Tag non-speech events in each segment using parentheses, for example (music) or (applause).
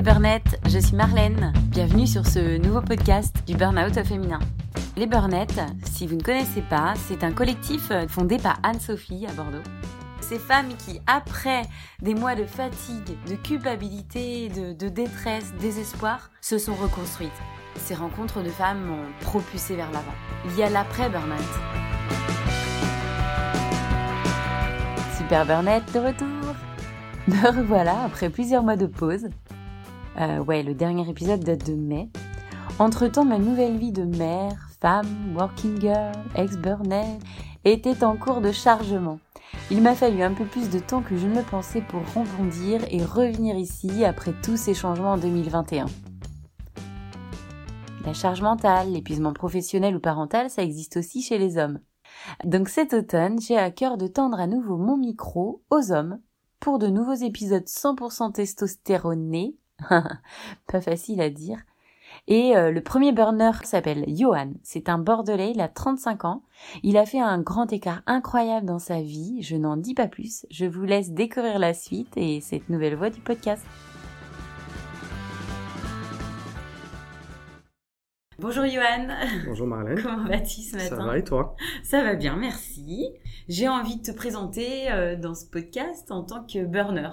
les burnettes, je suis Marlène. Bienvenue sur ce nouveau podcast du Burnout féminin. Les burnettes, si vous ne connaissez pas, c'est un collectif fondé par Anne-Sophie à Bordeaux. Ces femmes qui, après des mois de fatigue, de culpabilité, de, de détresse, désespoir, se sont reconstruites. Ces rencontres de femmes m'ont propulsé vers l'avant. Il y a l'après-burnout. Super Burnette de retour (laughs) Me revoilà après plusieurs mois de pause. Euh, ouais, le dernier épisode date de mai. Entre-temps, ma nouvelle vie de mère, femme, working girl, ex-burnette était en cours de chargement. Il m'a fallu un peu plus de temps que je ne le pensais pour rebondir et revenir ici après tous ces changements en 2021. La charge mentale, l'épuisement professionnel ou parental, ça existe aussi chez les hommes. Donc cet automne, j'ai à cœur de tendre à nouveau mon micro aux hommes pour de nouveaux épisodes 100% testostéronés. (laughs) Pas facile à dire. Et euh, le premier burner s'appelle Johan. C'est un Bordelais, il a 35 ans. Il a fait un grand écart incroyable dans sa vie. Je n'en dis pas plus. Je vous laisse découvrir la suite et cette nouvelle voix du podcast. Bonjour Johan. Bonjour Marlène. (laughs) Comment vas-tu ce matin? Ça va et toi? Ça va bien, merci. J'ai envie de te présenter euh, dans ce podcast en tant que burner.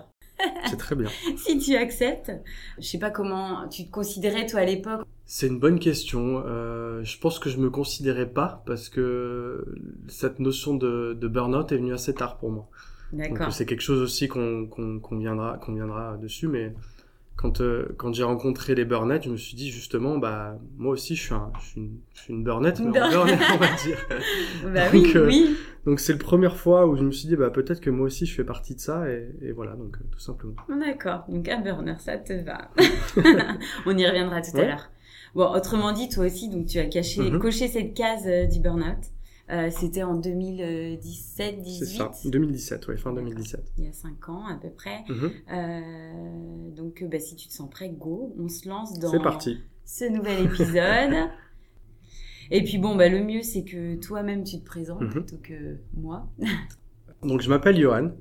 C'est très bien. (laughs) si tu acceptes, je sais pas comment tu te considérais toi à l'époque. C'est une bonne question. Euh, je pense que je me considérais pas parce que cette notion de, de burn-out est venue assez tard pour moi. D'accord. C'est quelque chose aussi qu'on viendra, qu'on viendra dessus, mais quand, euh, quand j'ai rencontré les burnettes, je me suis dit justement, bah, moi aussi, je suis, un, je suis une, je suis une burnette, mais en burnette, on va dire. (laughs) bah Donc, oui, euh, oui. Donc, c'est la première fois où je me suis dit, bah, peut-être que moi aussi, je fais partie de ça, et, et voilà, donc, euh, tout simplement. D'accord. Donc un burner, ça te va. (laughs) (laughs) On y reviendra tout à l'heure. Bon, autrement dit, toi aussi, donc tu as caché, Mhm. coché cette case euh, du burn-out. Euh, C'était en 2017, 18. C'est ça. 2017, ouais, fin 2017. Il y a 5 ans à peu près. Mhm. Euh, donc, bah, si tu te sens prêt, go, on se lance dans C'est parti. ce nouvel épisode. (laughs) Et puis bon, bah, le mieux, c'est que toi-même, tu te présentes Mhm. plutôt que moi. (laughs) Donc je m'appelle Johan,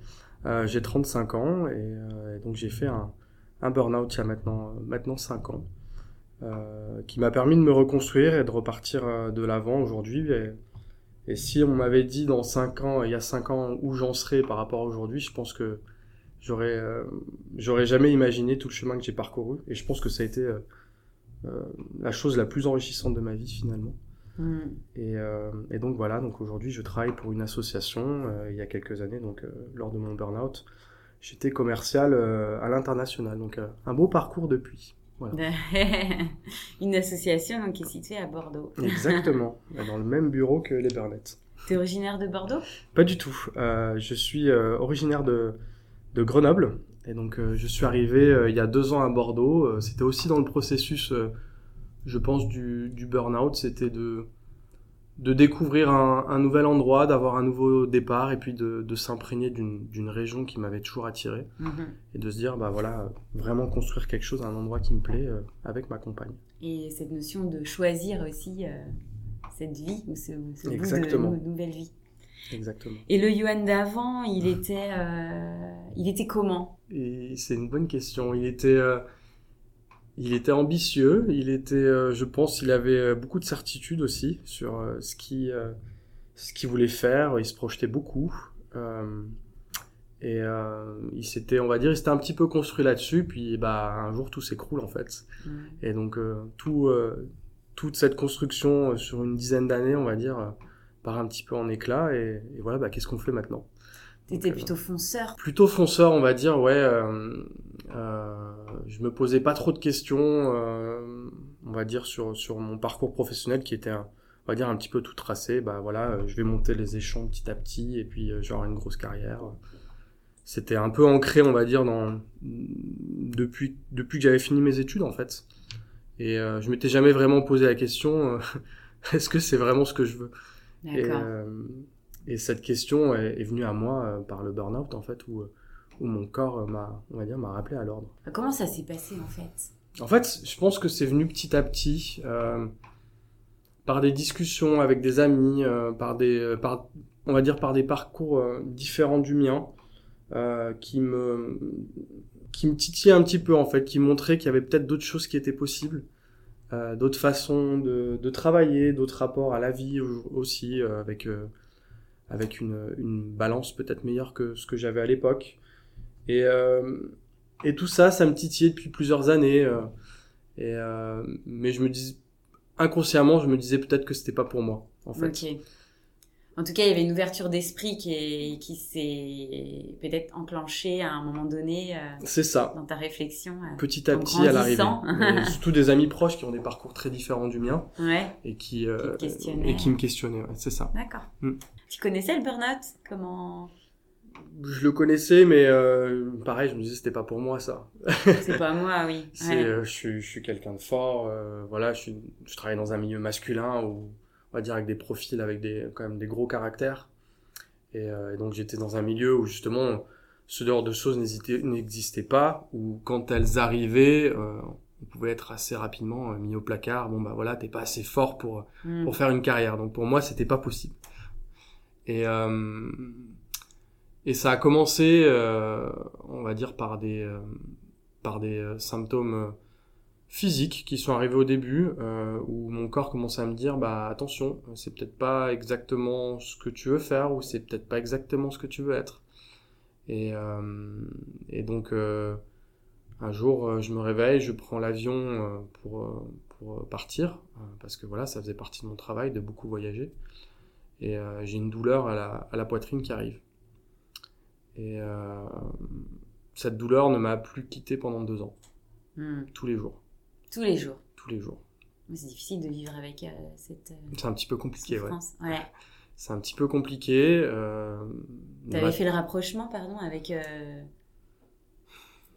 euh, j'ai 35 ans et, euh, et donc j'ai fait un, un burn-out il y a maintenant, maintenant 5 ans euh, qui m'a permis de me reconstruire et de repartir de l'avant aujourd'hui. Et, si on m'avait dit dans 5 ans, il y a 5 ans où j'en serais par rapport à aujourd'hui, je pense que j'aurais euh, j'aurais jamais imaginé tout le chemin que j'ai parcouru et je pense que ça a été euh, euh, la chose la plus enrichissante de ma vie finalement. Hmm. Et, et donc voilà, donc aujourd'hui je travaille pour une association. il y a quelques années, donc lors de mon burn-out, j'étais commercial à l'international. Donc un beau parcours depuis. Voilà. (laughs) Une association donc, qui est située à Bordeaux. Exactement, (laughs) dans le même bureau que les Burnettes. T'es originaire de Bordeaux? Pas du tout. Euh, je suis euh, originaire de, de Grenoble. Et donc euh, je suis arrivé il y a deux ans à Bordeaux. C'était aussi dans le processus, je pense, du, du burn-out. C'était de, de découvrir un, un nouvel endroit, d'avoir un nouveau départ et puis de, de s'imprégner d'une région qui m'avait toujours attiré. Mhm. Et de se dire, bah voilà, vraiment construire quelque chose, un endroit qui me plaît euh, avec ma compagne. Et cette notion de choisir aussi euh, cette vie ou ce, ce bout de nou- nouvelle vie. Exactement. Et le Yuan d'avant, il était, euh, il était comment? C'est une bonne question. Il était, il était ambitieux. Il était, euh, je pense, il avait euh, beaucoup de certitude aussi sur euh, ce qui, euh, ce qu'il voulait faire. Il se projetait beaucoup. Euh, et euh, il s'était, on va dire, il s'était un petit peu construit là-dessus. Puis, bah, un jour, tout s'écroule en fait. Hmm. Et donc, euh, tout, euh, toute cette construction sur une dizaine d'années, on va dire, part un petit peu en éclat. Et, et voilà, bah, qu'est-ce qu'on fait maintenant? T'étais plutôt fonceur. plutôt fonceur, on va dire, ouais. euh, euh, je me posais pas trop de questions, euh, on va dire, sur, sur mon parcours professionnel qui était, un- on va dire, un petit peu tout tracé. Bah voilà, euh, je vais monter les échelons petit à petit et puis j'aurai une grosse carrière. C'était un peu ancré, on va dire, dans depuis depuis que j'avais fini mes études en fait. Et je m'étais jamais vraiment posé la question (laughs) est-ce que c'est vraiment ce que je veux? Et, cette question est, est venue à moi par le burn-out, en fait, où, où mon corps euh, m'a, on va dire, m'a rappelé à l'ordre. Comment ça s'est passé en fait? En fait, je pense que c'est venu petit à petit, euh, par des discussions avec des amis, euh, par des, par, on va dire, par des parcours euh, différents du mien. qui me qui me titillait un petit peu en fait, qui montrait qu'il y avait peut-être d'autres choses qui étaient possibles, d'autres façons de, de travailler, d'autres rapports à la vie aussi, avec avec une, une balance peut-être meilleure que ce que j'avais à l'époque. Et euh, et tout ça, ça me titillait depuis plusieurs années. euh, et mais je me dis inconsciemment, je me disais peut-être que c'était pas pour moi en fait. En tout cas, il y avait une ouverture d'esprit qui, est- qui s'est peut-être enclenchée à un moment donné euh, C'est ça. dans ta réflexion. euh. Petit à petit à l'arrivée. (laughs) surtout des amis proches qui ont des parcours très différents du mien Ouais, et qui, euh, questionnaient. et qui me questionnaient. ouais, c'est ça. d'accord. Mm. Tu connaissais le burn-out? Comment Je le connaissais, mais euh, pareil, je me disais c'était pas pour moi ça. C'est pas moi, oui. (laughs) Ouais. euh, je suis, je suis quelqu'un de fort. euh, voilà, je, suis, je travaille dans un milieu masculin où on va dire avec des profils avec des quand même des gros caractères. Et, euh, et donc j'étais dans un milieu où justement ce genre de choses n'existait pas. Où quand elles arrivaient, euh, on pouvait être assez rapidement mis au placard. Bon bah voilà, t'es pas assez fort pour Mm. pour faire une carrière. Donc pour moi, c'était pas possible. Et euh, et ça a commencé, euh, on va dire par des euh, par des euh, symptômes physiques qui sont arrivés au début, où mon corps commençait à me dire bah attention, c'est peut-être pas exactement ce que tu veux faire ou c'est peut-être pas exactement ce que tu veux être. Et et donc un jour, je me réveille, je prends l'avion pour pour partir parce que voilà, ça faisait partie de mon travail de beaucoup voyager. Et j'ai une douleur à la, à la poitrine qui arrive. Et euh, cette douleur ne m'a plus quitté pendant deux ans, Mm. tous les jours, Tous les jours. tous les jours. C'est difficile de vivre avec euh, cette euh, C'est un petit peu compliqué, ouais. C'est un petit peu compliqué. Euh, T'avais ma- fait le rapprochement, pardon, avec. euh,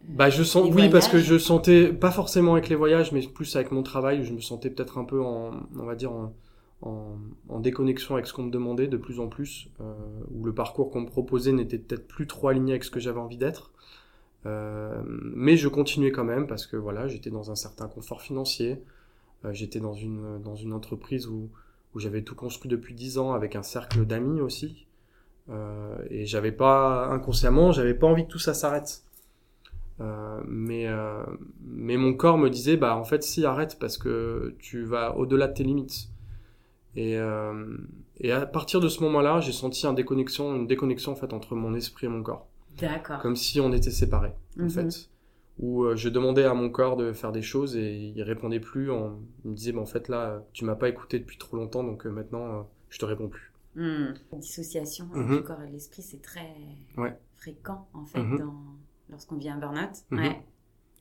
Bah je sens oui parce que je sentais pas forcément avec les voyages mais plus avec mon travail où je me sentais peut-être un peu en on va dire en, en, en déconnexion avec ce qu'on me demandait de plus en plus euh, où le parcours qu'on me proposait n'était peut-être plus trop aligné avec ce que j'avais envie d'être. Euh, mais je continuais quand même parce que voilà j'étais dans un certain confort financier. Euh, j'étais dans une dans une entreprise où où j'avais tout construit depuis dix ans avec un cercle d'amis aussi. Euh, et j'avais pas inconsciemment j'avais pas envie que tout ça s'arrête. Euh, mais euh, mais mon corps me disait bah en fait si arrête parce que tu vas au-delà de tes limites et euh, et à partir de ce moment-là j'ai senti un déconnexion une déconnexion en fait entre mon esprit et mon corps D'accord. comme si on était séparés en Mhm. fait où euh, je demandais à mon corps de faire des choses et il répondait plus en, il me disait bah en fait là tu m'as pas écouté depuis trop longtemps donc euh, maintenant je te réponds plus Hmm. Dissociation euh, Mhm. du corps et de l'esprit, c'est très Ouais. fréquent en fait Mhm. dans... lorsqu'on vit un burn-out. Mhm. Ouais.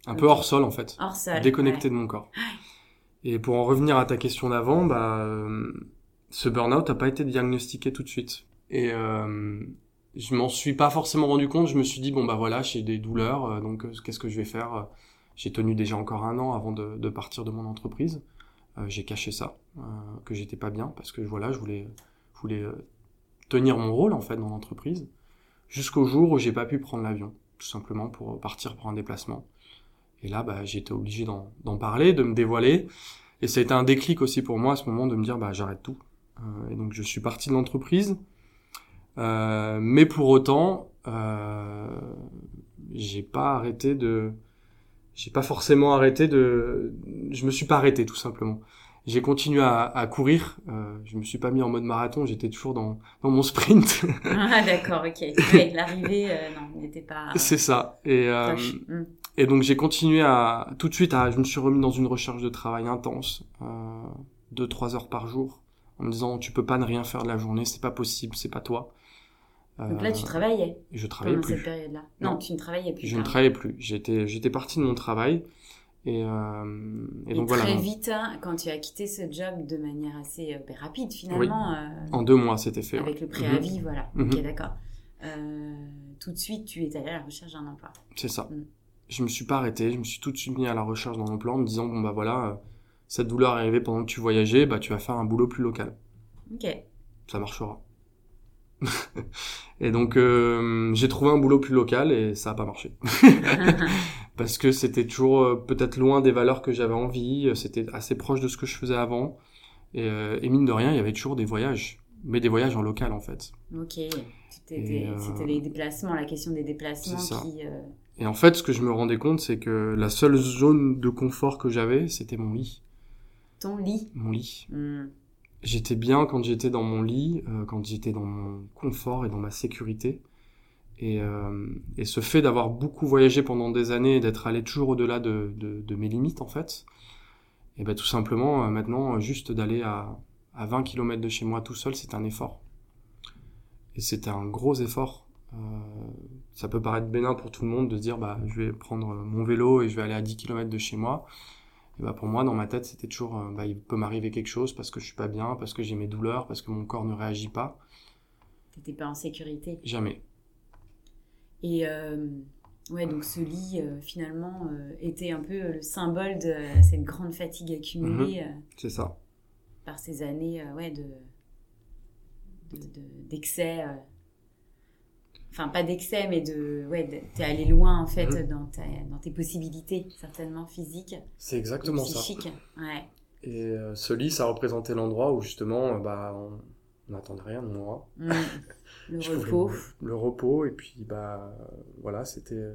un peu hors sol en fait Hors sol. déconnecté ouais. de mon corps. Et pour en revenir à ta question d'avant, bah, euh, ce burn-out n'a pas été diagnostiqué tout de suite. Et euh, je m'en suis pas forcément rendu compte. Je me suis dit bon bah voilà, j'ai des douleurs, euh, donc euh, qu'est-ce que je vais faire? J'ai tenu déjà encore un an avant de, partir de mon entreprise. J'ai caché ça, que j'étais pas bien parce que voilà, je voulais, je voulais tenir mon rôle en fait dans l'entreprise jusqu'au jour où j'ai pas pu prendre l'avion, tout simplement pour partir pour un déplacement. Et là, bah, été obligé d'en parler, de me dévoiler. Et ça a été un déclic aussi pour moi à ce moment de me dire, bah, j'arrête tout. Euh, et donc, je suis parti de l'entreprise. Euh, mais pour autant, euh, j'ai pas arrêté de, j'ai pas forcément arrêté de, je me suis pas arrêté tout simplement. J'ai continué à, à courir. Euh, je me suis pas mis en mode marathon. J'étais toujours dans, dans mon sprint. Ah d'accord, ok. Ouais, L'arrivée, euh, non, il n'était pas (laughs) C'est ça. Et, euh. Et donc j'ai continué à tout de suite à je me suis remis dans une recherche de travail intense, euh, deux trois heures par jour, en me disant tu peux pas ne rien faire de la journée, c'est pas possible, c'est pas toi. Donc là, tu Euh, travaillais je travaillais pendant cette plus. période-là. Non, Non. tu ne travaillais plus. Je ne travaillais plus. J'étais j'étais parti de mon travail et, euh, et Et donc très voilà. vite, hein, quand tu as quitté ce job de manière assez euh, ben, rapide finalement, euh, En deux mois c'était fait. ouais. avec le préavis, voilà. Mhm. Ok, d'accord. Tout de suite, tu es allé à la recherche d'un emploi. C'est ça. Mm. Je me suis pas arrêté, je me suis tout de suite mis à la recherche dans mon plan en me disant bon bah voilà, euh, cette douleur est arrivée pendant que tu voyageais, bah tu vas faire un boulot plus local. Ok. ça marchera. (laughs) et donc euh, j'ai trouvé un boulot plus local et ça a pas marché (laughs) parce que c'était toujours euh, peut-être loin des valeurs que j'avais envie, c'était assez proche de ce que je faisais avant et, et mine de rien il y avait toujours des voyages. mais des voyages en local en fait. Ok. C'était euh, les déplacements, la question des déplacements qui. euh, Et en fait, ce que je me rendais compte, c'est que la seule zone de confort que j'avais, c'était mon lit. ton lit. Mon lit. Hmm. J'étais bien quand j'étais dans mon lit, euh, quand j'étais dans mon confort et dans ma sécurité. Et, euh, et ce fait d'avoir beaucoup voyagé pendant des années et d'être allé toujours au-delà de, de, de mes limites, en fait, et ben tout simplement, euh, maintenant, euh, juste d'aller à, à 20 km de chez moi tout seul, c'est un effort. Et c'était un gros effort. Euh, ça peut paraître bénin pour tout le monde de se dire, bah, je vais prendre mon vélo et je vais aller à 10 km de chez moi. Et bah pour moi, dans ma tête, c'était toujours, euh, bah, il peut m'arriver quelque chose parce que je suis pas bien, parce que j'ai mes douleurs, parce que mon corps ne réagit pas. T'étais pas en sécurité. Jamais. Et euh, ouais, donc ce lit, euh, finalement, euh, était un peu euh, le symbole de cette grande fatigue accumulée euh, C'est ça. par ces années euh, ouais, de, de- de- d'excès. euh. Enfin, pas d'excès, mais de. Ouais, de- t'es allé loin, en fait, Mhm. dans, ta- dans tes possibilités, certainement physiques. C'est exactement ça. psychiques. Ouais. Et euh, ce lit, ça représentait l'endroit où justement, euh, bah, on n'attendait rien de moi. Mm. (laughs) Le repos. Le repos, et puis, bah, euh, voilà, c'était.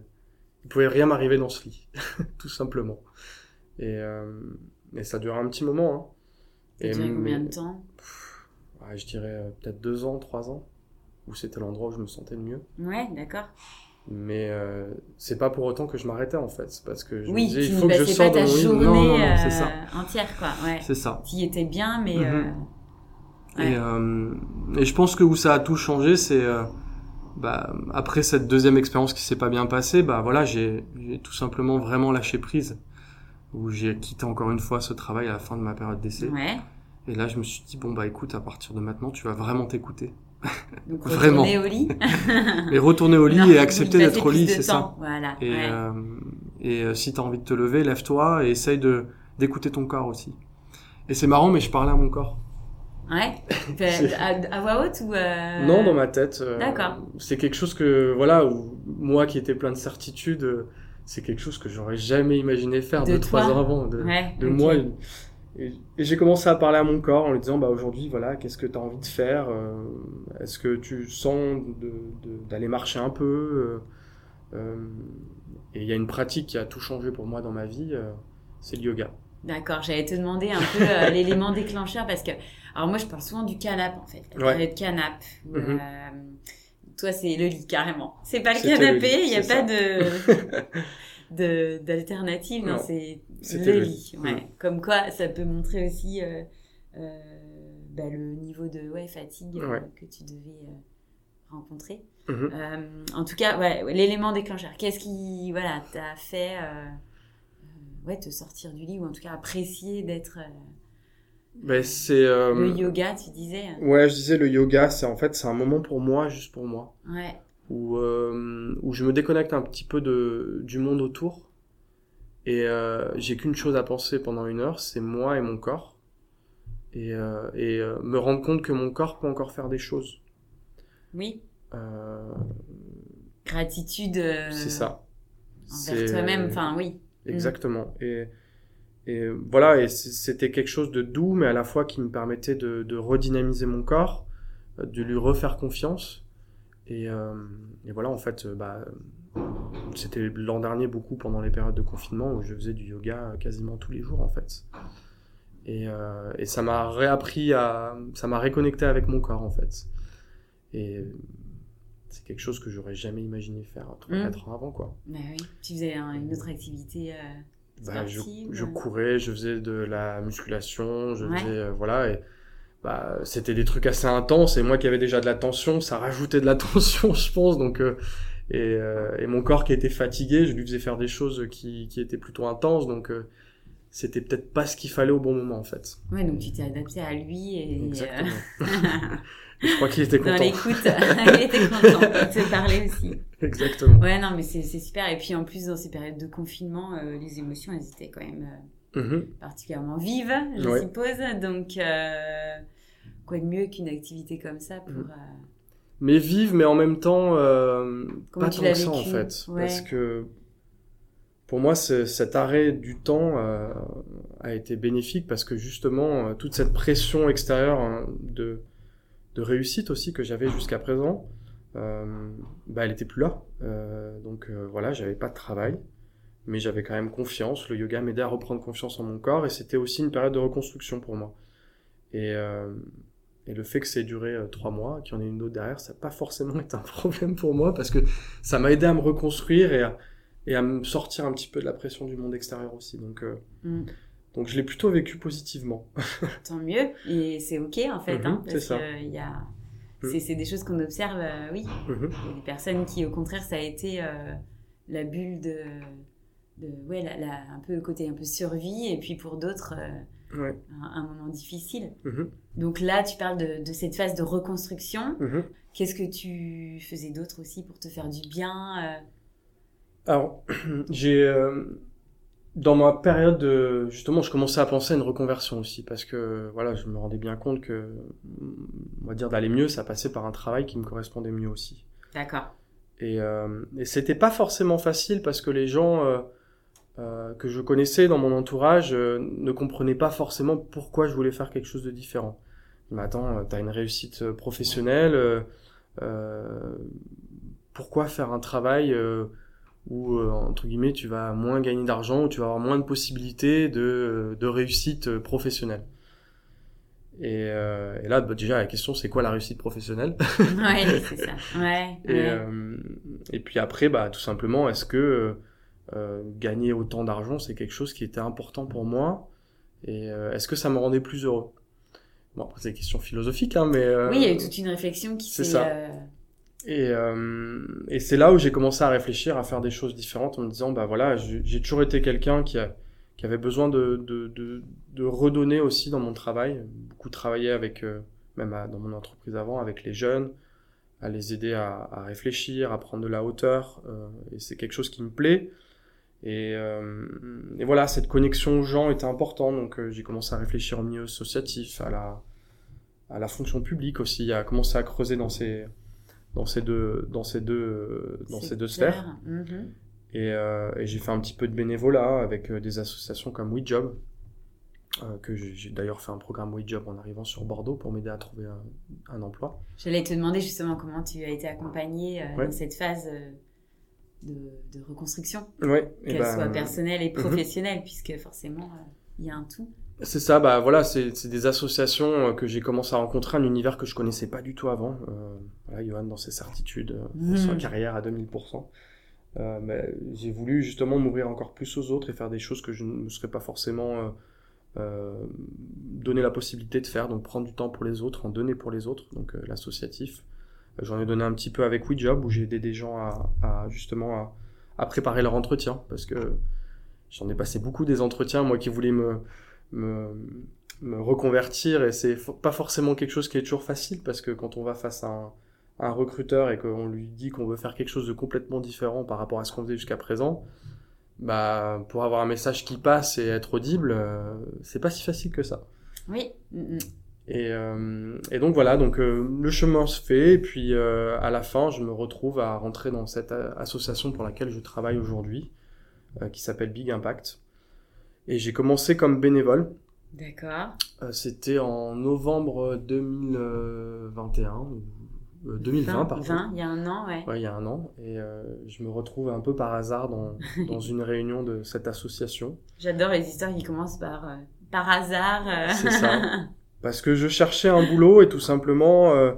Il pouvait rien m'arriver dans ce lit, (laughs) tout simplement. Et, euh, et ça durait un petit moment. Hein. Ça Et duré combien mais- de temps? Ouais, je dirais peut-être deux ans, trois ans, où c'était l'endroit où je me sentais le mieux. Ouais, d'accord. Mais euh, c'est pas pour autant que je m'arrêtais en fait. C'est parce que je Oui, me disais, il faut que je sorte de mon journée Non, non, non, euh, ça. entière, quoi. Ouais. C'est ça. Tu y étais bien, mais. Euh, Ouais. Et, euh, et je pense que où ça a tout changé, c'est euh, bah, après cette deuxième expérience qui s'est pas bien passée, bah voilà, j'ai j'ai tout simplement vraiment lâché prise. Où j'ai quitté encore une fois ce travail à la fin de ma période d'essai. Ouais. Et là, je me suis dit, bon, bah écoute, à partir de maintenant, tu vas vraiment t'écouter. (laughs) Donc Vraiment. retourner au lit. (laughs) Et retourner au lit Non, et accepter d'être au lit, c'est ça. Voilà. Et, ouais. euh, et euh, si t'as envie de te lever, lève-toi et essaye de d'écouter ton corps aussi. Et c'est marrant, mais je parlais à mon corps. Ouais. (laughs) à, à voix haute ou. euh, Non, dans ma tête. euh, D'accord. C'est quelque chose que, voilà, où moi qui étais plein de certitudes, c'est quelque chose que j'aurais jamais imaginé faire De deux, trois ans avant, de, Ouais, de moi. Et, et j'ai commencé à parler à mon corps en lui disant, bah aujourd'hui, voilà, qu'est-ce que tu as envie de faire euh, Est-ce que tu sens d'aller marcher un peu euh, euh, Et il y a une pratique qui a tout changé pour moi dans ma vie, c'est le yoga. D'accord, j'allais te demander un peu euh, (laughs) l'élément déclencheur parce que. Alors moi, je parle souvent du canap en fait. La Ouais. période canap. où, euh, toi, c'est le lit carrément. C'est pas le canapé, il n'y a pas ça. de. (laughs) de d'alternative, non, Non, c'est c'était le le lit. lit. Ouais. Mm. Comme quoi, ça peut montrer aussi euh, euh, bah, le niveau de ouais, fatigue euh, que tu devais euh, rencontrer. Mhm. Euh, en tout cas, ouais, l'élément déclencheur. Qu'est-ce qui, voilà, t'a fait, ouais, te sortir du lit ou en tout cas apprécier d'être euh, Ben, c'est. euh, le yoga, tu disais? Ouais, je disais le yoga, c'est en fait c'est un moment pour moi, juste pour moi. Ouais, où, euh, où je me déconnecte un petit peu de, du monde autour. Et euh, j'ai qu'une chose à penser pendant une heure, c'est moi et mon corps. Et, euh, et euh, me rendre compte que mon corps peut encore faire des choses. oui. Euh, Gratitude. euh, c'est ça. Envers toi-même, enfin oui. Exactement. Et, et voilà, et c'était quelque chose de doux, mais à la fois qui me permettait de, de redynamiser mon corps, de lui refaire confiance. Et, euh, et voilà, en fait, euh, bah, c'était l'an dernier beaucoup pendant les périodes de confinement où je faisais du yoga quasiment tous les jours, en fait. Et, euh, et ça m'a réappris à, ça m'a réconnecté avec mon corps, en fait. Et c'est quelque chose que j'aurais jamais imaginé faire 3-4 ans avant, quoi. Bah oui. Tu faisais un- une autre activité. euh, Bah, je, je courais, je faisais de la musculation, je Ouais. faisais euh, voilà et bah c'était des trucs assez intenses et moi qui avais déjà de la tension, ça rajoutait de la (laughs) tension, je pense donc euh, et, euh, et mon corps qui était fatigué, je lui faisais faire des choses qui qui étaient plutôt intenses donc euh, c'était peut-être pas ce qu'il fallait au bon moment en fait. Ouais, donc tu t'es adapté à lui et. euh, Exactement. (laughs) Et je crois qu'il était Dans content. l'écoute, (laughs) il était content de te parler aussi. Exactement. Ouais, non, mais c'est super. Et puis en plus, dans ces périodes de confinement, euh, les émotions, elles étaient quand même euh, Mhm. particulièrement vives, je Ouais. suppose. Donc, euh, quoi de mieux qu'une activité comme ça pour. Mhm. euh, mais vive, mais en même temps euh, pas tant que ça en fait, Ouais. parce que pour moi ce- cet arrêt du temps euh, a été bénéfique parce que justement euh, toute cette pression extérieure hein, de de réussite aussi que j'avais jusqu'à présent, bah, elle était plus là. Donc voilà, j'avais pas de travail, mais j'avais quand même confiance. Le yoga m'aidait à reprendre confiance en mon corps et c'était aussi une période de reconstruction pour moi. Et, euh, et le fait que ça ait duré euh, trois mois, qu'il y en ait une autre derrière, ça n'a pas forcément (laughs) été un problème pour moi parce que ça m'a aidé à me reconstruire et à, et à me sortir un petit peu de la pression du monde extérieur aussi. Donc, euh, Mm. donc je l'ai plutôt vécu positivement. (laughs) Tant mieux. Et c'est ok en fait, Mhm, hein, c'est a... Mm. c'est, des choses qu'on observe, euh, oui. Mhm. Il y a des personnes qui, au contraire, ça a été la bulle de, de ouais, la, la- un peu le côté un peu survie, et puis pour d'autres, Ouais. un, un moment difficile. Mhm. Donc là, tu parles de, de cette phase de reconstruction. Mhm. Qu'est-ce que tu faisais d'autre aussi pour te faire du bien euh, Alors, (clears throat) j'ai euh, dans ma période de justement, je commençais à penser à une reconversion aussi parce que voilà, je me rendais bien compte que on va dire d'aller mieux, ça passait par un travail qui me correspondait mieux aussi. D'accord. Et, euh, et c'était pas forcément facile parce que les gens euh, que je connaissais dans mon entourage euh, ne comprenaient pas forcément pourquoi je voulais faire quelque chose de différent. Mais attends, euh, t'as une réussite euh, professionnelle, euh, euh, pourquoi faire un travail où euh, entre guillemets tu vas moins gagner d'argent, où tu vas avoir moins de possibilités de, de réussite professionnelle? Et, euh, et là, bah, déjà, la question, c'est quoi la réussite professionnelle? (laughs) (laughs) Ouais, c'est ça. Ouais. et, ouais. euh, et puis après, bah, tout simplement, est-ce que euh, gagner autant d'argent, c'est quelque chose qui était important pour moi Et euh, est-ce que ça me rendait plus heureux? Bon, après, c'est des questions philosophiques, hein, mais... euh, Oui, il y a eu toute une réflexion qui c'est s'est. ça. euh, Et, euh, et c'est là où j'ai commencé à réfléchir, à faire des choses différentes en me disant, bah voilà, j'ai toujours été quelqu'un qui, a, qui avait besoin de, de, de, de redonner aussi dans mon travail. Beaucoup travaillé avec, même à- dans mon entreprise avant, avec les jeunes, à les aider à, à réfléchir, à prendre de la hauteur. euh, et c'est quelque chose qui me plaît. Et, euh, et voilà, cette connexion aux gens était importante. Donc euh, j'ai commencé à réfléchir au milieu associatif, à la, à la fonction publique aussi, à commencer à creuser dans ces dans ces deux dans ces deux dans c'est ces deux clair. sphères Mhm. et, euh, et j'ai fait un petit peu de bénévolat avec euh, des associations comme WeJob euh, que j'ai d'ailleurs fait un programme WeJob en arrivant sur Bordeaux pour m'aider à trouver un, un emploi J'allais te demander justement comment tu as été accompagné euh, Ouais. dans cette phase euh, de, de reconstruction, qu'elle ben, soit personnelle et mhm. professionnelle, puisque forcément, euh, il y a un tout. c'est ça bah voilà c'est c'est des associations euh, que j'ai commencé à rencontrer un univers que je connaissais pas du tout avant euh, voilà Johan dans ses certitudes euh, dans sa carrière à 2000% euh, mais j'ai voulu justement m'ouvrir encore plus aux autres et faire des choses que je ne me serais pas forcément euh, donné la possibilité de faire, donc prendre du temps pour les autres, en donner pour les autres, donc l'associatif. J'en ai donné un petit peu avec WeJob où j'ai aidé des gens à, justement à, préparer leur entretien parce que j'en ai passé beaucoup des entretiens, moi qui voulais me, reconvertir et c'est pas forcément quelque chose qui est toujours facile parce que quand on va face à un, recruteur et qu'on lui dit qu'on veut faire quelque chose de complètement différent par rapport à ce qu'on faisait jusqu'à présent, bah pour avoir un message qui passe et être audible, euh, c'est pas si facile que ça. Oui. Et, euh, et donc voilà, donc euh, le chemin se fait et puis euh, à la fin, je me retrouve à rentrer dans cette euh, association pour laquelle je travaille aujourd'hui, euh, qui s'appelle Big Impact. Et j'ai commencé comme bénévole. D'accord. Euh, C'était en novembre 2021, ou, euh, 2020 20, par contre. 20, il y a un an, ouais. Ouais, il y a un an. Et euh, je me retrouve un peu par hasard dans, (laughs) dans une réunion de cette association. J'adore les histoires qui commencent par euh, par hasard. euh. C'est ça. (laughs) Parce que je cherchais un boulot et tout simplement, euh,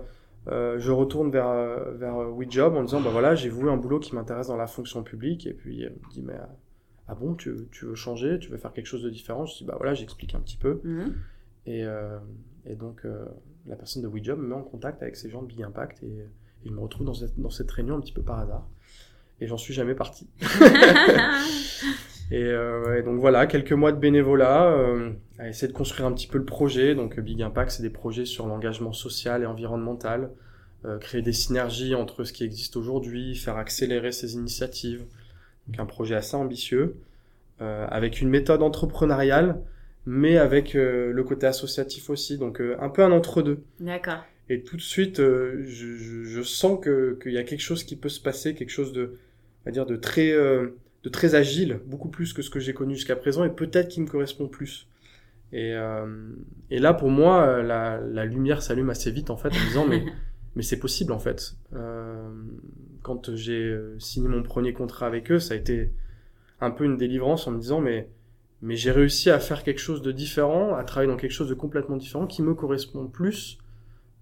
euh, je retourne vers, euh, vers WeJob en disant, bah voilà, j'ai voulu un boulot qui m'intéresse dans la fonction publique. Et puis, elle me dit, mais euh, ah bon, tu, tu veux changer, tu veux faire quelque chose de différent? Je dis, bah voilà, j'explique un petit peu. Mhm. Et, euh, et donc, la personne de WeJob me met en contact avec ces gens de Big Impact et, et je me retrouve dans cette, dans cette réunion un petit peu par hasard. Et j'en suis jamais parti. (laughs) Et, euh, et donc voilà, quelques mois de bénévolat, euh, à essayer de construire un petit peu le projet. Donc euh, Big Impact, c'est des projets sur l'engagement social et environnemental, euh, créer des synergies entre ce qui existe aujourd'hui, faire accélérer ces initiatives. Donc un projet assez ambitieux, euh, avec une méthode entrepreneuriale, mais avec euh, le côté associatif aussi. Donc euh, un peu un entre-deux. D'accord. Et tout de suite, euh, je, je, je sens que qu'il y a quelque chose qui peut se passer, quelque chose de, on va dire, de très, euh, de très agile, beaucoup plus que ce que j'ai connu jusqu'à présent, et peut-être qui me correspond plus. Et, euh, et là, pour moi, la, la lumière s'allume assez vite, en fait, en me disant, mais, (laughs) mais c'est possible, en fait. Euh, quand j'ai euh, signé mon premier contrat avec eux, ça a été un peu une délivrance en me disant, mais, mais j'ai réussi à faire quelque chose de différent, à travailler dans quelque chose de complètement différent, qui me correspond plus.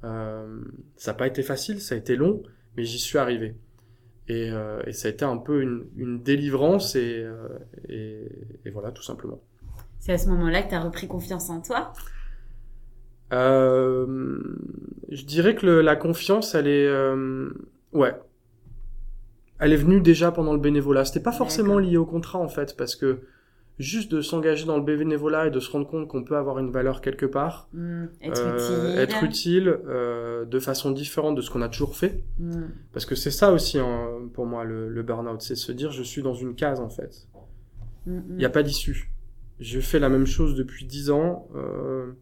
Euh, ça n'a pas été facile, ça a été long, mais j'y suis arrivé. Et, euh, et, ça a été un peu une, une délivrance et, euh, et, et, voilà, tout simplement. C'est à ce moment-là que tu as repris confiance en toi? Euh, Je dirais que le, la confiance, elle est... Ouais. Elle est venue déjà pendant le bénévolat. C'était pas forcément lié au contrat en fait, parce que juste de s'engager dans le bénévolat et de se rendre compte qu'on peut avoir une valeur quelque part, mmh, être utile, être utile euh, de façon différente de ce qu'on a toujours fait. Mmh. Parce que c'est ça aussi hein, pour moi le, le burn-out, c'est se dire je suis dans une case en fait. Il Mmh, n'y a pas d'issue. Je fais la même chose depuis dix ans euh,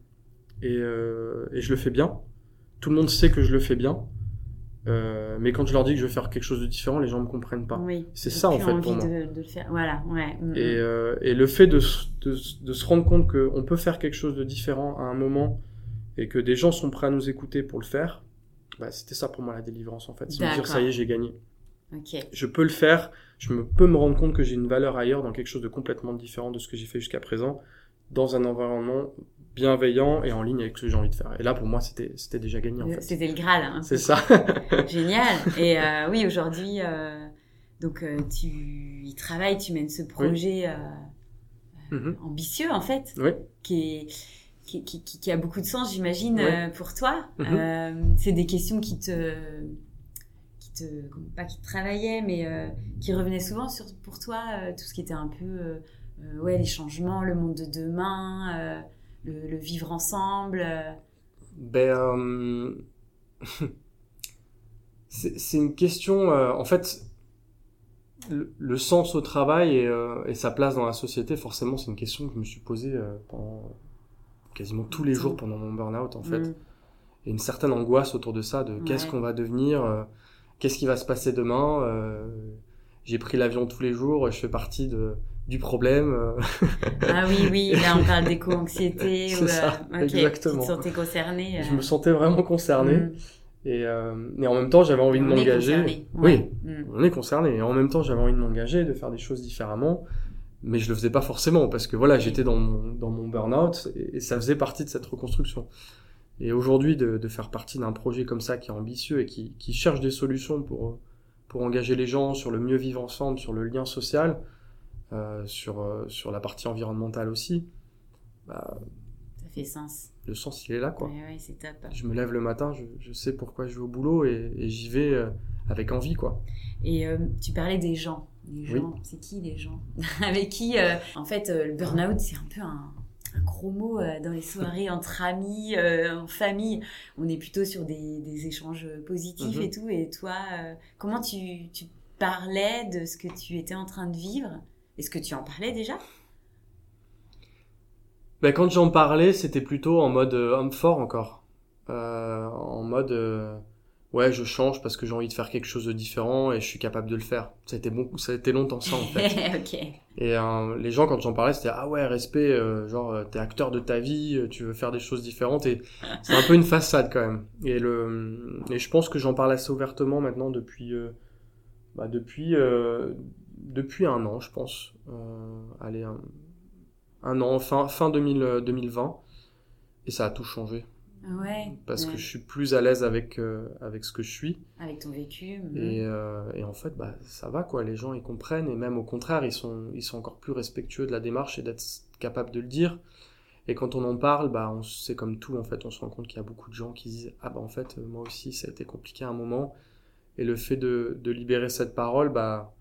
et, euh, et je le fais bien. Tout le monde sait que je le fais bien. Mais quand je leur dis que je veux faire quelque chose de différent, les gens me comprennent pas. Oui, C'est ça, en fait, pour moi. De, de le faire. Voilà, ouais. mmh, Et, et le fait de, de, de se rendre compte qu'on peut faire quelque chose de différent à un moment et que des gens sont prêts à nous écouter pour le faire, bah, c'était ça pour moi la délivrance en fait. C'est me dire ça y est, j'ai gagné. Je peux le faire, je me, peux me rendre compte que j'ai une valeur ailleurs dans quelque chose de complètement différent de ce que j'ai fait jusqu'à présent, dans un environnement bienveillant et en ligne avec ce que j'ai envie de faire. Et là pour moi c'était c'était déjà gagné en fait. C'était le Graal. Hein, C'est ça. (laughs) Génial. Et euh, oui, aujourd'hui, euh, donc euh, tu y travailles, tu mènes ce projet Mhm. ambitieux en fait, Oui. qui est qui, qui, qui- qui a beaucoup de sens, j'imagine, euh, pour toi. Mhm. Euh, c'est des questions qui te qui te pas qui te travaillaient, mais euh, qui revenaient souvent sur pour toi, tout ce qui était un peu ouais les changements, le monde de demain, le, le vivre ensemble. Ben, (laughs) c'est une question, en fait, le, le sens au travail et, et sa place dans la société, forcément, c'est une question que je me suis posée pendant quasiment tous les jours pendant mon burn-out, en fait. Mm. Et une certaine angoisse autour de ça, de qu'est-ce Ouais. qu'on va devenir, euh, qu'est-ce qui va se passer demain. euh, J'ai pris l'avion tous les jours, je fais partie de, du problème. euh, Ah oui, oui, là on parle d'éco-anxiété. (laughs) C'est ou, ça, exactement. Tu te sentais concerné. je me sentais vraiment concerné. Mm. Et, euh, et en même temps, j'avais envie de On m'engager. concerné, Oui, ouais. Mm. on est concerné. Et en même temps, j'avais envie de m'engager, de faire des choses différemment. Mais je le faisais pas forcément parce que voilà, j'étais dans mon, dans mon burn-out et, et ça faisait partie de cette reconstruction. Et aujourd'hui, de, de faire partie d'un projet comme ça qui est ambitieux et qui, qui cherche des solutions pour, pour engager les gens sur le mieux vivre ensemble, sur le lien social, euh, sur, euh, sur la partie environnementale aussi, bah, Ça fait sens. le sens il est là quoi. Ouais, ouais, c'est top. Je me lève le matin, je, je sais pourquoi je vais au boulot et, et j'y vais euh, avec envie quoi. Et tu parlais des gens. Les Oui. gens, c'est qui les gens (laughs) Avec qui, euh, en fait, euh, le burn-out, c'est un peu un, un gros mot euh, dans les soirées (laughs) entre amis, euh, en famille. On est plutôt sur des, des échanges positifs Mhm. et tout. Et toi, euh, comment tu, tu parlais de ce que tu étais en train de vivre? Est-ce que tu en parlais déjà? Ben, quand j'en parlais, c'était plutôt en mode euh, homme fort encore. Euh, en mode euh, ouais, je change parce que j'ai envie de faire quelque chose de différent et je suis capable de le faire. Ça a été bon, ça a été longtemps ça en fait. (laughs) Et euh, les gens quand j'en parlais, c'était ah ouais, respect, euh, genre euh, t'es acteur de ta vie, euh, tu veux faire des choses différentes et (laughs) c'est un peu une façade quand même. Et le et je pense que j'en parle assez ouvertement maintenant depuis euh, bah, depuis depuis un an, je pense. Allez un, un an fin fin 2000, euh, 2020 et ça a tout changé Ouais. parce ouais. que je suis plus à l'aise avec euh, avec ce que je suis Avec ton vécu. et, euh, et en fait, bah, ça va quoi. Les gens ils comprennent et même au contraire, ils sont ils sont encore plus respectueux de la démarche et d'être capables de le dire. Et quand on en parle, bah, on c'est comme tout en fait. On se rend compte qu'il y a beaucoup de gens qui disent ah bah en fait euh, moi aussi ça a été compliqué à un moment. Et le fait de, de libérer cette parole, bah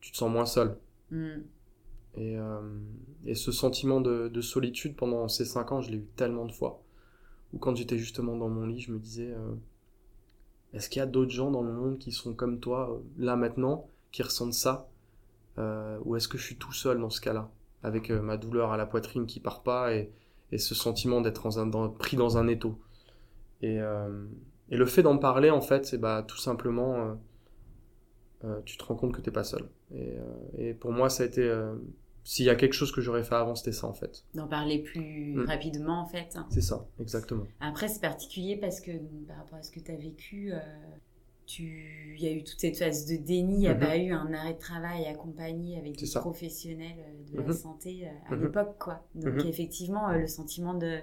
tu te sens moins seul. Mm. Et, euh, et ce sentiment de, de solitude pendant ces cinq ans, je l'ai eu tellement de fois. Ou quand j'étais justement dans mon lit, je me disais, euh, est-ce qu'il y a d'autres gens dans le monde qui sont comme toi, euh, là maintenant, qui ressentent ça Euh, Ou est-ce que je suis tout seul dans ce cas-là, avec ma douleur à la poitrine qui part pas et, ce sentiment d'être pris dans un étau? Et, le fait d'en parler, en fait, c'est bah, tout simplement, tu te rends compte que t'es pas seul. Et, pour moi, ça a été s'il y a quelque chose que j'aurais fait avant, c'était ça en fait. D'en parler plus Mm. rapidement en fait. C'est ça, exactement. Après, c'est particulier parce que par rapport à ce que tu as vécu, euh, tu... il y a eu toute cette phase de déni, il n'y a Mhm. pas eu un arrêt de travail accompagné avec des ça. professionnels euh, de la Mhm. santé euh, à Mhm. l'époque. quoi. Donc effectivement, euh, le sentiment de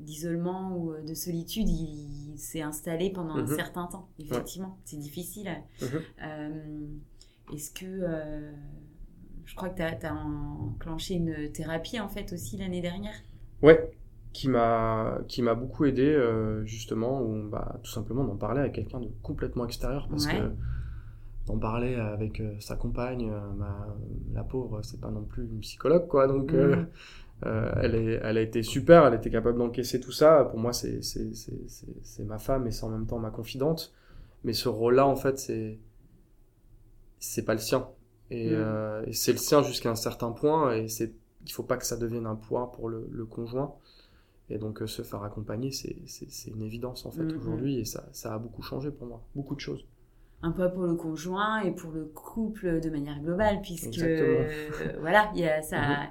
d'isolement ou euh, de solitude, il, il s'est installé pendant un certain temps. Effectivement, c'est difficile. Euh, Est-ce que... euh, je crois que tu as, enclenché une thérapie en fait aussi l'année dernière. Ouais, qui m'a qui m'a beaucoup aidé euh, justement où bah tout simplement d'en parler avec quelqu'un de complètement extérieur parce Ouais. que d'en parler avec euh, sa compagne, euh, ma- la pauvre, c'est pas non plus une psychologue quoi donc euh, elle est elle a été super, elle était capable d'encaisser tout ça. Pour moi c'est ma femme et c'est en même temps ma confidente. Mais ce rôle-là en fait c'est pas le sien et, Mhm. euh, et c'est le sien jusqu'à un certain point et c'est il faut pas que ça devienne un poids pour le, le conjoint. Et donc euh, se faire accompagner, c'est c'est- c'est une évidence en fait Mhm. aujourd'hui et ça, ça a beaucoup changé pour moi, beaucoup de choses. un peu pour le conjoint et pour le couple de manière globale, puisque euh, voilà, il y a ça, Mhm.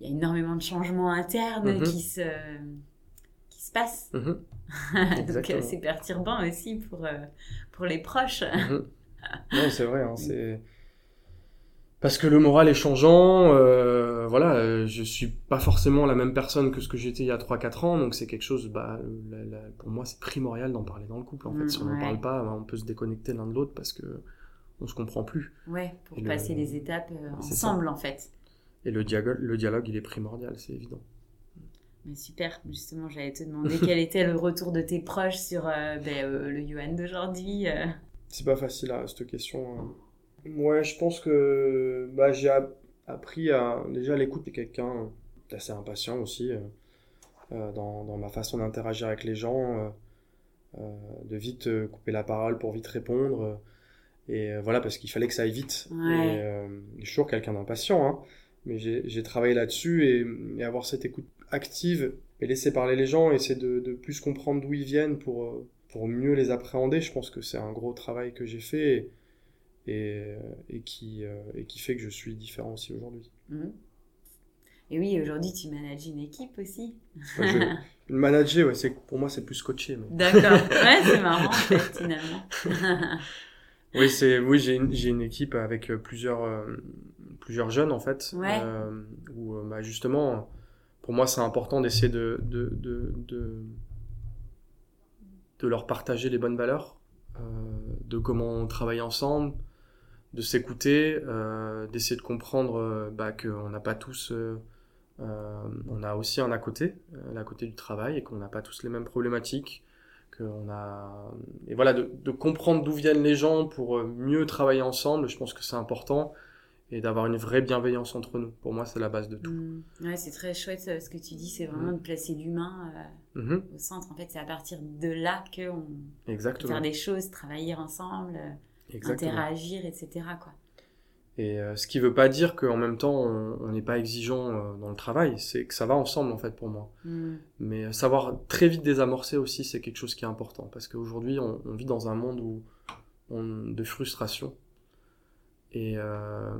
il y a énormément de changements internes Mhm. qui se qui se passent. Mhm, (laughs) Donc c'est perturbant aussi pour pour les proches. (laughs) non, c'est vrai, hein, c'est parce que le moral est changeant. euh, voilà, euh, je suis pas forcément la même personne que ce que j'étais il y a 3-4 ans, donc c'est quelque chose. Bah, la- la- pour moi, c'est primordial d'en parler dans le couple. En fait, Mm, si on n'en ouais. parle pas, bah, on peut se déconnecter l'un de l'autre parce que on se comprend plus. Ouais, pour Et le- passer les étapes euh, ensemble en fait. Et le dialogue, le dialogue, il est primordial, c'est évident. Mais super, justement, j'allais te demander quel était le retour de tes proches sur euh, ben, euh, le Yuan d'aujourd'hui. euh. C'est pas facile à cette question. Ouais, je pense que bah, j'ai app- appris à déjà l'écoute de quelqu'un d'assez impatient aussi euh, euh, dans, dans ma façon d'interagir avec les gens, euh, euh, de vite euh, couper la parole pour vite répondre. euh, et euh, voilà, parce qu'il fallait que ça aille vite. Ouais. Et, euh, je suis toujours quelqu'un d'impatient, hein, mais j'ai travaillé là-dessus et, et avoir cette écoute active et laisser parler les gens, essayer de, de plus comprendre d'où ils viennent pour, euh, pour mieux les appréhender, je pense que c'est un gros travail que j'ai fait et, et, et qui, euh, et qui fait que je suis différent aussi aujourd'hui. Mhm. Et oui, aujourd'hui, tu manages une équipe aussi. Moi, je- (laughs) Le manager, ouais, c'est, pour moi, c'est plus coacher. mais- D'accord. (laughs) Ouais, c'est marrant, en fait, finalement. (laughs) Oui, c'est, oui j'ai, une, j'ai une équipe avec euh, plusieurs, euh, plusieurs jeunes, en fait. Ouais. euh, où, euh, bah, justement, pour moi, c'est important d'essayer de, de, de, de, de leur partager les bonnes valeurs, euh, de comment travailler ensemble, de s'écouter, euh, d'essayer de comprendre euh, bah, qu'on n'a pas tous... euh, on a aussi un à côté, euh, à côté du travail, et qu'on n'a pas tous les mêmes problématiques, qu'on a et voilà de, de comprendre d'où viennent les gens pour mieux travailler ensemble. Je pense que c'est important et d'avoir une vraie bienveillance entre nous. Pour moi, c'est la base de tout. Mm. Ouais, c'est très chouette ce que tu dis, c'est vraiment de placer l'humain euh, Mhm, au centre. En fait, c'est à partir de là qu'on peut faire des choses, travailler ensemble, Exactement. interagir, etc. Quoi. Et euh, ce qui veut pas dire qu'en même temps on n'est pas exigeant euh, dans le travail. C'est que ça va ensemble en fait pour moi. Mm. Mais euh, savoir très vite désamorcer aussi, c'est quelque chose qui est important parce qu'aujourd'hui on, on vit dans un monde où on, de frustration et, euh,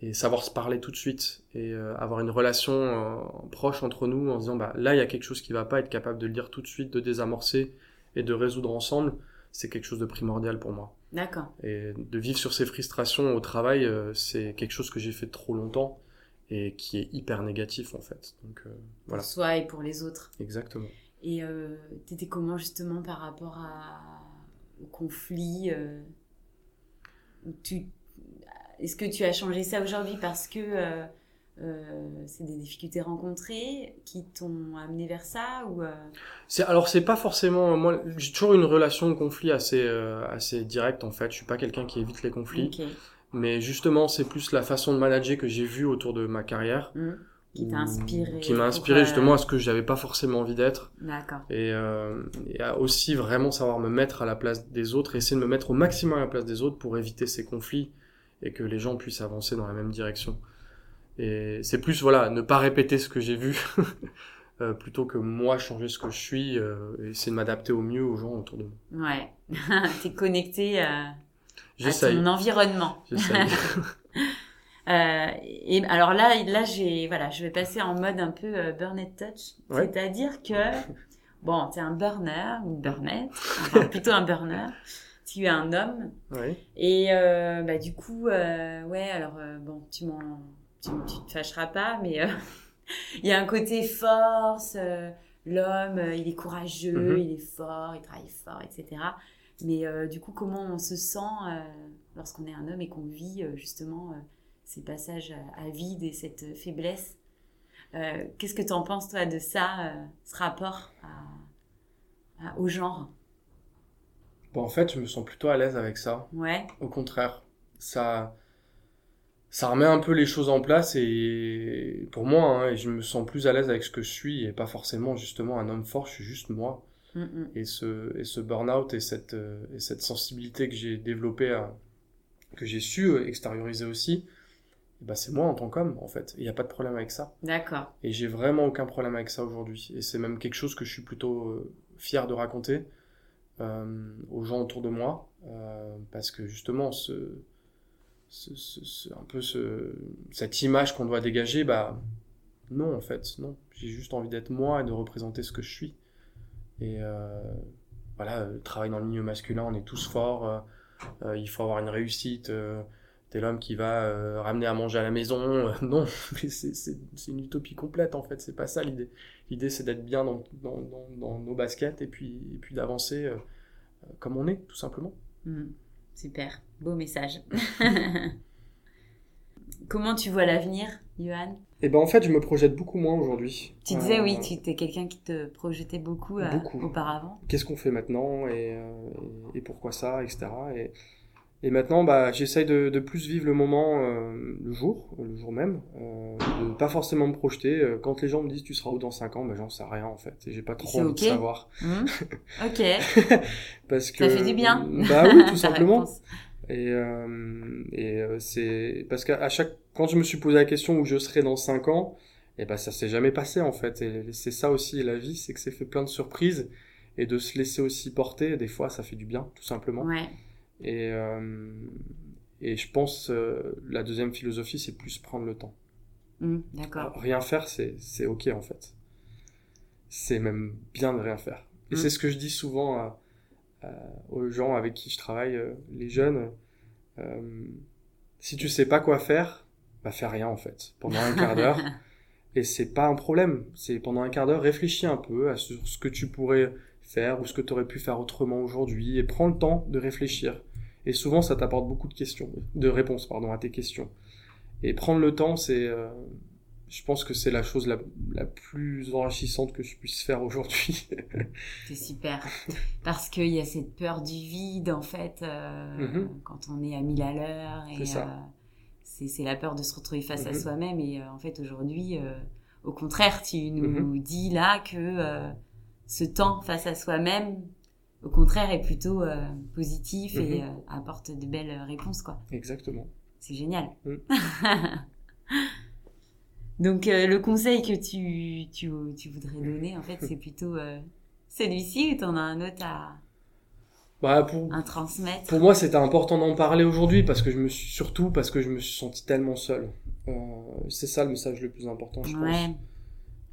et savoir se parler tout de suite et avoir une relation proche entre nous en se disant bah là il y a quelque chose qui va pas, être capable de le dire tout de suite, de désamorcer et de résoudre ensemble, c'est quelque chose de primordial pour moi. D'accord. Et de vivre sur ces frustrations au travail, euh, c'est quelque chose que j'ai fait trop longtemps et qui est hyper négatif en fait. Donc euh, voilà, Pour soi et pour les autres. exactement. Et euh, t'étais comment justement par rapport à... au conflit euh, tu... Est-ce que tu as changé ça aujourd'hui parce que euh, c'est des difficultés rencontrées qui t'ont amené vers ça ou euh, C'est alors c'est pas forcément moi j'ai toujours une relation de conflit assez euh, assez directe en fait. Je suis pas quelqu'un qui évite les conflits, mais justement c'est plus la façon de manager que j'ai vue autour de ma carrière Hmm. qui t'a inspiré qui m'a inspiré justement à ce que j'avais pas forcément envie d'être D'accord. et, et à aussi vraiment savoir me mettre à la place des autres, essayer de me mettre au maximum à la place des autres pour éviter ces conflits et que les gens puissent avancer dans la même direction. Et c'est plus voilà, ne pas répéter ce que j'ai vu (laughs) euh, plutôt que moi changer ce que je suis euh, et essayer de m'adapter au mieux aux gens autour de moi. Ouais. (laughs) T'es connecté à, à J'essaye. ton environnement. (laughs) Euh, et alors là, là, j'ai, voilà, je vais passer en mode un peu euh, burnet touch, Ouais. c'est-à-dire que bon, t'es un burner ou burnet, enfin, plutôt un burner. Tu es un homme Oui. et euh, bah du coup, euh, ouais, alors euh, bon, tu m'en, tu, tu te fâcheras pas, mais euh, (laughs) il y a un côté force. euh, L'homme, euh, il est courageux, Mhm. il est fort, il travaille fort, etc. Mais euh, du coup, comment on se sent euh, lorsqu'on est un homme et qu'on vit euh, justement ces passages à, à vide et cette faiblesse Qu'est-ce que tu en penses, toi, de ça, ce rapport à- à- au genre? Bon, en fait, je me sens plutôt à l'aise avec ça. Ouais, Au contraire, ça, ça remet un peu les choses en place et pour moi, hein, et je me sens plus à l'aise avec ce que je suis et pas forcément justement un homme fort. Je suis juste moi. Mm, mm. Et ce, et ce burn-out et cette, euh, et cette sensibilité que j'ai développée, à- que j'ai su extérioriser aussi, bah c'est moi en tant qu'homme en fait. Il n'y a pas de problème avec ça. d'accord. Et j'ai vraiment aucun problème avec ça aujourd'hui. Et c'est même quelque chose que je suis plutôt euh, fier de raconter euh, aux gens autour de moi. euh, parce que justement, ce, ce, un peu ce, cette image qu'on doit dégager, bah non en fait, non. J'ai juste envie d'être moi et de représenter ce que je suis. Et euh, voilà, euh, travail dans le milieu masculin, on est tous forts. euh, euh, il faut avoir une réussite. euh, T'es l'homme qui va euh, ramener à manger à la maison. (laughs) Non, c'est une utopie complète en fait. C'est pas ça l'idée. L'idée c'est d'être bien dans, dans, nos baskets et puis, puis d'avancer comme on est, tout simplement. Mm. Super, beau message. (laughs) Comment tu vois l'avenir, Johan? Et ben en fait, je me projette beaucoup moins aujourd'hui. Tu disais Euh, oui, tu étais quelqu'un qui te projetait beaucoup, euh, auparavant. qu'est-ce qu'on fait maintenant et, euh, et, et pourquoi ça, etc. Et, et maintenant, bah, j'essaye de, de plus vivre le moment euh, le jour, le jour même, euh, de pas forcément me projeter. Euh, Quand les gens me disent tu seras où dans 5 ans, bah, j'en sais rien en fait. Et j'ai pas trop envie de savoir. Mm. (laughs) Ok, Parce que, ça fait du bien. (laughs) Bah oui, tout (laughs) simplement. Et, euh, et euh, c'est parce qu'à chaque quand je me suis posé la question où je serai dans 5 ans, et ben ça s'est jamais passé en fait. Et c'est ça aussi la vie, c'est que c'est fait plein de surprises et de se laisser aussi porter. Des fois, ça fait du bien, tout simplement. Ouais, Et euh, et je pense euh, la deuxième philosophie, c'est plus prendre le temps. Mm, d'accord. Rien faire, c'est c'est ok en fait. C'est même bien de rien faire. Et Mm. c'est ce que je dis souvent à- à- aux gens avec qui je travaille, euh, les jeunes. euh, si tu sais pas quoi faire, bah fais rien en fait pendant un quart d'heure. (laughs) Et c'est pas un problème. C'est pendant un quart d'heure, réfléchis un peu à ce que tu pourrais faire ou ce que tu aurais pu faire autrement aujourd'hui et prends le temps de réfléchir. Et souvent, ça t'apporte beaucoup de questions, de réponses, pardon, à tes questions. Et prendre le temps, c'est, euh, je pense que c'est la chose la, la plus enrichissante que je puisse faire aujourd'hui. C'est super. Parce qu'il y a cette peur du vide, en fait, euh, Mhm. quand on est à mille à l'heure. C'est ça. euh, c'est la peur de se retrouver face à Mhm. soi-même. Et euh, en fait, aujourd'hui, euh, au contraire, tu nous Mhm. dis là que euh, ce temps face à soi-même, au contraire, est plutôt euh, positif et Mhm. euh, apporte de belles euh, réponses, quoi. Exactement. C'est génial. Mm. (laughs) Donc, euh, le conseil que tu, tu, tu voudrais donner, en fait, c'est plutôt celui-ci ou t'en as un autre à, Bah, pour, à transmettre? pour moi, c'était important d'en parler aujourd'hui parce que je me suis, surtout parce que je me suis senti tellement seul. C'est ça le message le plus important, je pense. Ouais,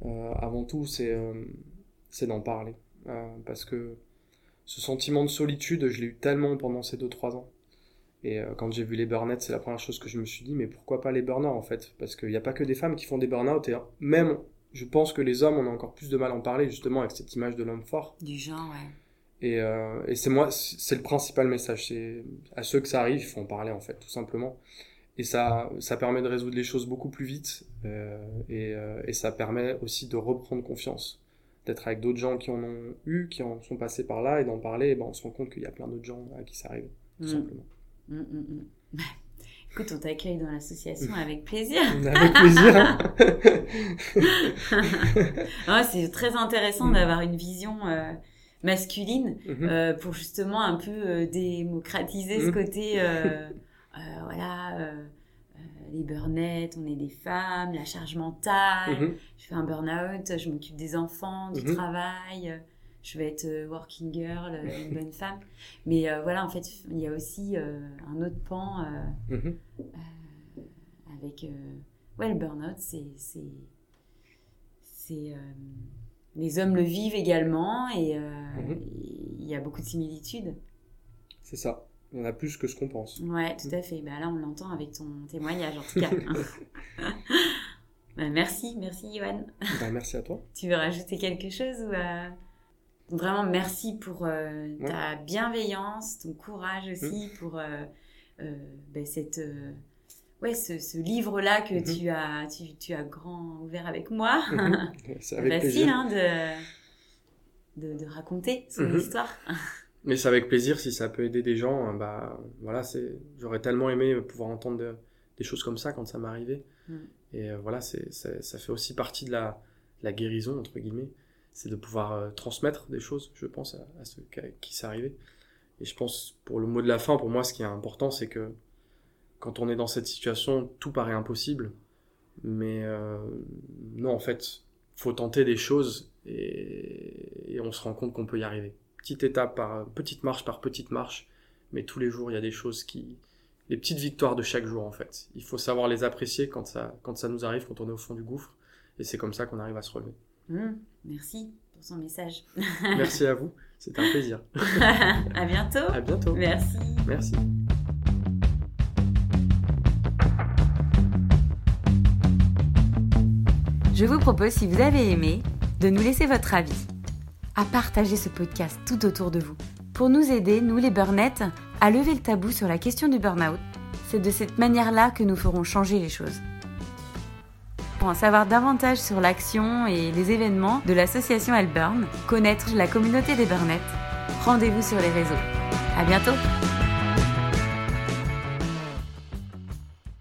Euh, avant tout, c'est c'est d'en parler. Euh, parce que ce sentiment de solitude, je l'ai eu tellement pendant ces 2-3 ans. Et euh, quand j'ai vu les burn c'est la première chose que je me suis dit, mais pourquoi pas les burn en fait? Parce qu'il n'y a pas que des femmes qui font des burn-out, et même, je pense que les hommes, on a encore plus de mal à en parler, justement, avec cette image de l'homme fort. du genre, ouais. Et, euh, et c'est moi, c'est le principal message. C'est à ceux que ça arrive, il faut en parler en fait, tout simplement. Et ça, ça permet de résoudre les choses beaucoup plus vite. euh, et, et ça permet aussi de reprendre confiance, d'être avec d'autres gens qui en ont eu, qui en sont passés par là, et d'en parler. Et ben, on se rend compte qu'il y a plein d'autres gens à qui ça arrive, tout Mm. simplement. Mm, mm. (laughs) Écoute, on t'accueille dans l'association avec plaisir. (laughs) Avec plaisir. hein. (laughs) Ouais, c'est très intéressant d'avoir une vision euh, masculine Mhm. euh, pour justement un peu euh, démocratiser ce côté, euh, euh, voilà, euh, euh, les burn on est des femmes, la charge mentale, Mhm. je fais un burn-out, je m'occupe des enfants, du Mhm. travail, euh, je vais être euh, working girl, euh, une bonne femme. Mais euh, voilà, en fait, il y a aussi euh, un autre pan euh, Mhm. avec ouais, le burn-out, c'est. C'est. les hommes le vivent également et il y a beaucoup de similitudes. C'est ça. On a plus que ce qu'on pense. Ouais, tout à fait. Bah, là, on l'entend avec ton témoignage, en tout cas. (laughs) bah, merci, merci, Yohan. Bah, merci à toi. (laughs) tu veux rajouter quelque chose ou Vraiment, merci pour euh, ta bienveillance, ton courage aussi, mmh. pour euh, euh, ben, cette, ouais, ce, livre-là que mmh. tu, as, tu, tu, as grand ouvert avec moi. Mmh. C'est (laughs) facile hein, de, de, de, raconter son histoire. Mais c'est avec plaisir si ça peut aider des gens. Hein, bah, voilà, c'est, j'aurais tellement aimé pouvoir entendre des choses comme ça quand ça m'est arrivé. Et voilà, c'est, ça fait aussi partie de la, la guérison, entre guillemets c'est de pouvoir euh, transmettre des choses, je pense, à, ceux qui s'est arrivé. Et je pense, pour le mot de la fin, pour moi, ce qui est important, c'est que quand on est dans cette situation, tout paraît impossible. Mais euh, non, en fait, faut tenter des choses et, on se rend compte qu'on peut y arriver. Petite étape par petite marche par petite marche, mais tous les jours, il y a des choses qui, les petites victoires de chaque jour, en fait. Il faut savoir les apprécier quand ça, quand ça nous arrive, quand on est au fond du gouffre. Et c'est comme ça qu'on arrive à se relever. Mmh. merci pour son message. (laughs) merci à vous, c'est un plaisir. (laughs) à bientôt. À bientôt. Merci. Merci. Je vous propose, si vous avez aimé, de nous laisser votre avis, à partager ce podcast tout autour de vous, pour nous aider, nous les burnettes, à lever le tabou sur la question du burn-out. C'est de cette manière-là que nous ferons changer les choses pour en savoir davantage sur l'action et les événements de l'association Alburn, connaître la communauté des Burnettes, rendez-vous sur les réseaux. À bientôt!